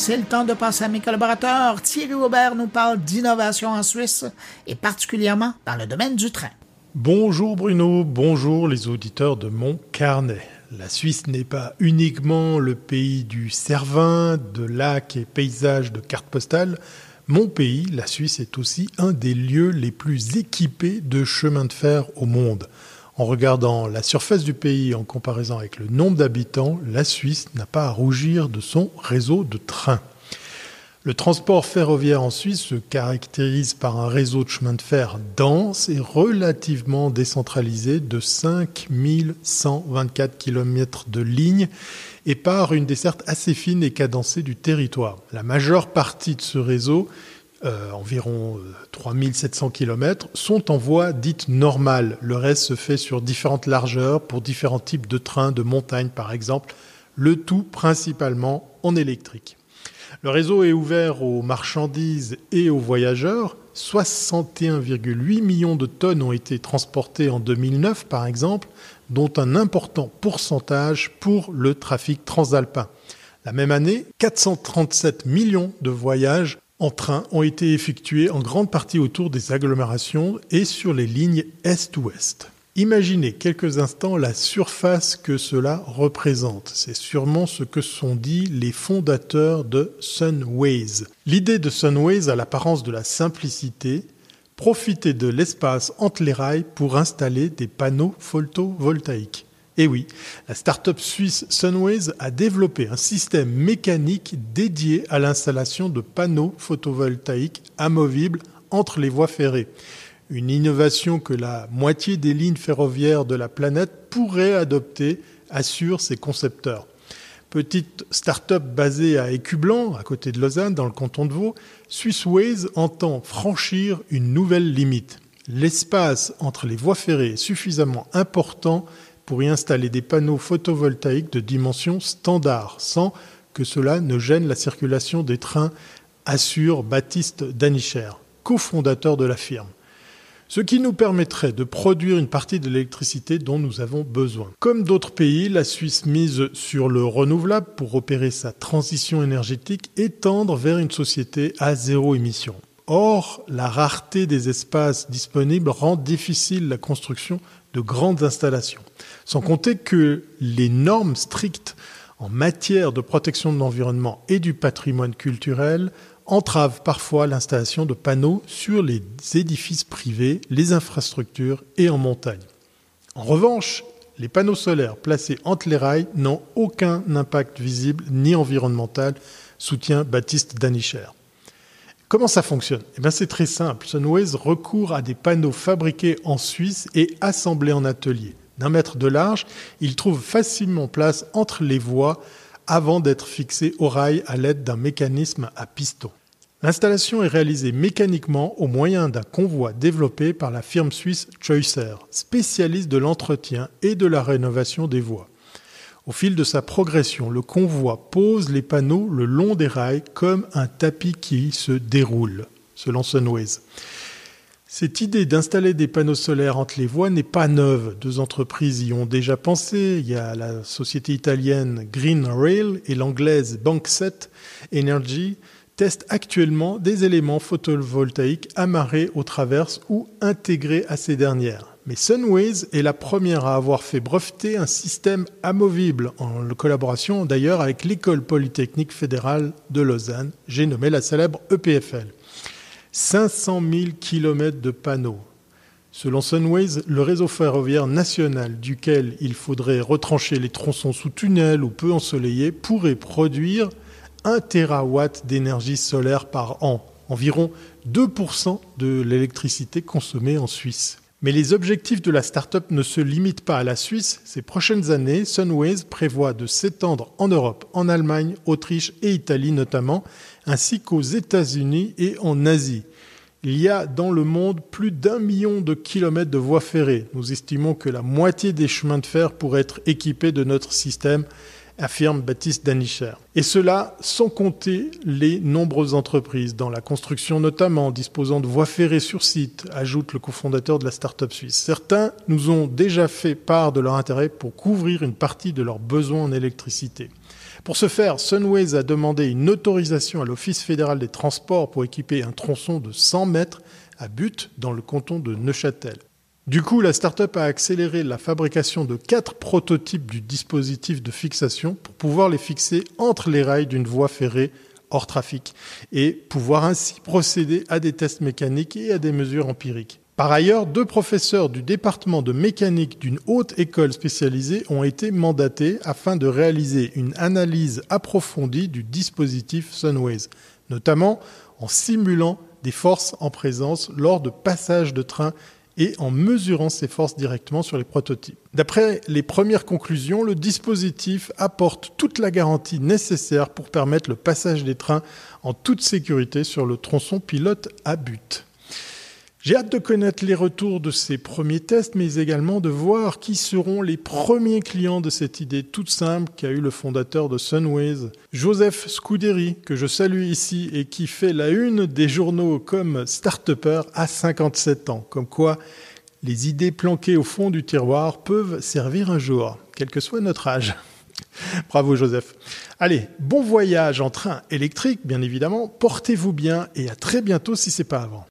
c'est le temps de passer à mes collaborateurs. Thierry Aubert nous parle d'innovation en Suisse et particulièrement dans le domaine du train. Bonjour Bruno, bonjour les auditeurs de mon carnet. La Suisse n'est pas uniquement le pays du Cervin, de lacs et paysages de cartes postales. Mon pays, la Suisse, est aussi un des lieux les plus équipés de chemins de fer au monde. En regardant la surface du pays en comparaison avec le nombre d'habitants, la Suisse n'a pas à rougir de son réseau de trains. Le transport ferroviaire en Suisse se caractérise par un réseau de chemins de fer dense et relativement décentralisé de 5124 km de lignes et par une desserte assez fine et cadencée du territoire. La majeure partie de ce réseau euh, environ 3700 euh, km, sont en voie dite normale. Le reste se fait sur différentes largeurs pour différents types de trains de montagne par exemple, le tout principalement en électrique. Le réseau est ouvert aux marchandises et aux voyageurs. 61,8 millions de tonnes ont été transportées en 2009 par exemple, dont un important pourcentage pour le trafic transalpin. La même année, 437 millions de voyages en train ont été effectués en grande partie autour des agglomérations et sur les lignes est-ouest. Imaginez quelques instants la surface que cela représente. C'est sûrement ce que sont dit les fondateurs de Sunways. L'idée de Sunways a l'apparence de la simplicité, profiter de l'espace entre les rails pour installer des panneaux photovoltaïques. Et oui, la start-up suisse Sunways a développé un système mécanique dédié à l'installation de panneaux photovoltaïques amovibles entre les voies ferrées. Une innovation que la moitié des lignes ferroviaires de la planète pourrait adopter, assurent ses concepteurs. Petite start-up basée à Écublanc, à côté de Lausanne, dans le canton de Vaud, Swissways entend franchir une nouvelle limite. L'espace entre les voies ferrées est suffisamment important pour y installer des panneaux photovoltaïques de dimension standard, sans que cela ne gêne la circulation des trains, assure Baptiste Danicher, cofondateur de la firme. Ce qui nous permettrait de produire une partie de l'électricité dont nous avons besoin. Comme d'autres pays, la Suisse mise sur le renouvelable pour opérer sa transition énergétique et tendre vers une société à zéro émission. Or, la rareté des espaces disponibles rend difficile la construction de grandes installations. Sans compter que les normes strictes en matière de protection de l'environnement et du patrimoine culturel entravent parfois l'installation de panneaux sur les édifices privés, les infrastructures et en montagne. En revanche, les panneaux solaires placés entre les rails n'ont aucun impact visible ni environnemental, soutient Baptiste Danicher. Comment ça fonctionne? Eh C'est très simple. Sunways recourt à des panneaux fabriqués en Suisse et assemblés en atelier. D'un mètre de large, ils trouvent facilement place entre les voies avant d'être fixés au rail à l'aide d'un mécanisme à piston. L'installation est réalisée mécaniquement au moyen d'un convoi développé par la firme suisse Choicer, spécialiste de l'entretien et de la rénovation des voies. Au fil de sa progression, le convoi pose les panneaux le long des rails comme un tapis qui se déroule, selon Sunways. Cette idée d'installer des panneaux solaires entre les voies n'est pas neuve. Deux entreprises y ont déjà pensé. Il y a la société italienne Green Rail et l'anglaise Bankset Energy testent actuellement des éléments photovoltaïques amarrés aux traverses ou intégrés à ces dernières. Mais Sunways est la première à avoir fait breveter un système amovible, en collaboration d'ailleurs avec l'École polytechnique fédérale de Lausanne, j'ai nommé la célèbre EPFL. 500 000 km de panneaux. Selon Sunways, le réseau ferroviaire national duquel il faudrait retrancher les tronçons sous tunnel ou peu ensoleillés pourrait produire 1 terawatt d'énergie solaire par an, environ 2% de l'électricité consommée en Suisse. Mais les objectifs de la start-up ne se limitent pas à la Suisse. Ces prochaines années, Sunways prévoit de s'étendre en Europe, en Allemagne, Autriche et Italie notamment, ainsi qu'aux États-Unis et en Asie. Il y a dans le monde plus d'un million de kilomètres de voies ferrées. Nous estimons que la moitié des chemins de fer pourraient être équipés de notre système affirme Baptiste Danicher. Et cela sans compter les nombreuses entreprises, dans la construction notamment, disposant de voies ferrées sur site, ajoute le cofondateur de la start-up suisse. Certains nous ont déjà fait part de leur intérêt pour couvrir une partie de leurs besoins en électricité. Pour ce faire, Sunways a demandé une autorisation à l'Office fédéral des transports pour équiper un tronçon de 100 mètres à But dans le canton de Neuchâtel. Du coup, la start-up a accéléré la fabrication de quatre prototypes du dispositif de fixation pour pouvoir les fixer entre les rails d'une voie ferrée hors trafic et pouvoir ainsi procéder à des tests mécaniques et à des mesures empiriques. Par ailleurs, deux professeurs du département de mécanique d'une haute école spécialisée ont été mandatés afin de réaliser une analyse approfondie du dispositif Sunways, notamment en simulant des forces en présence lors de passage de train et en mesurant ces forces directement sur les prototypes. D'après les premières conclusions, le dispositif apporte toute la garantie nécessaire pour permettre le passage des trains en toute sécurité sur le tronçon pilote à but. J'ai hâte de connaître les retours de ces premiers tests, mais également de voir qui seront les premiers clients de cette idée toute simple qu'a eu le fondateur de Sunways, Joseph Scuderi, que je salue ici et qui fait la une des journaux comme start à 57 ans. Comme quoi, les idées planquées au fond du tiroir peuvent servir un jour, quel que soit notre âge. Bravo Joseph. Allez, bon voyage en train électrique, bien évidemment. Portez-vous bien et à très bientôt si c'est pas avant.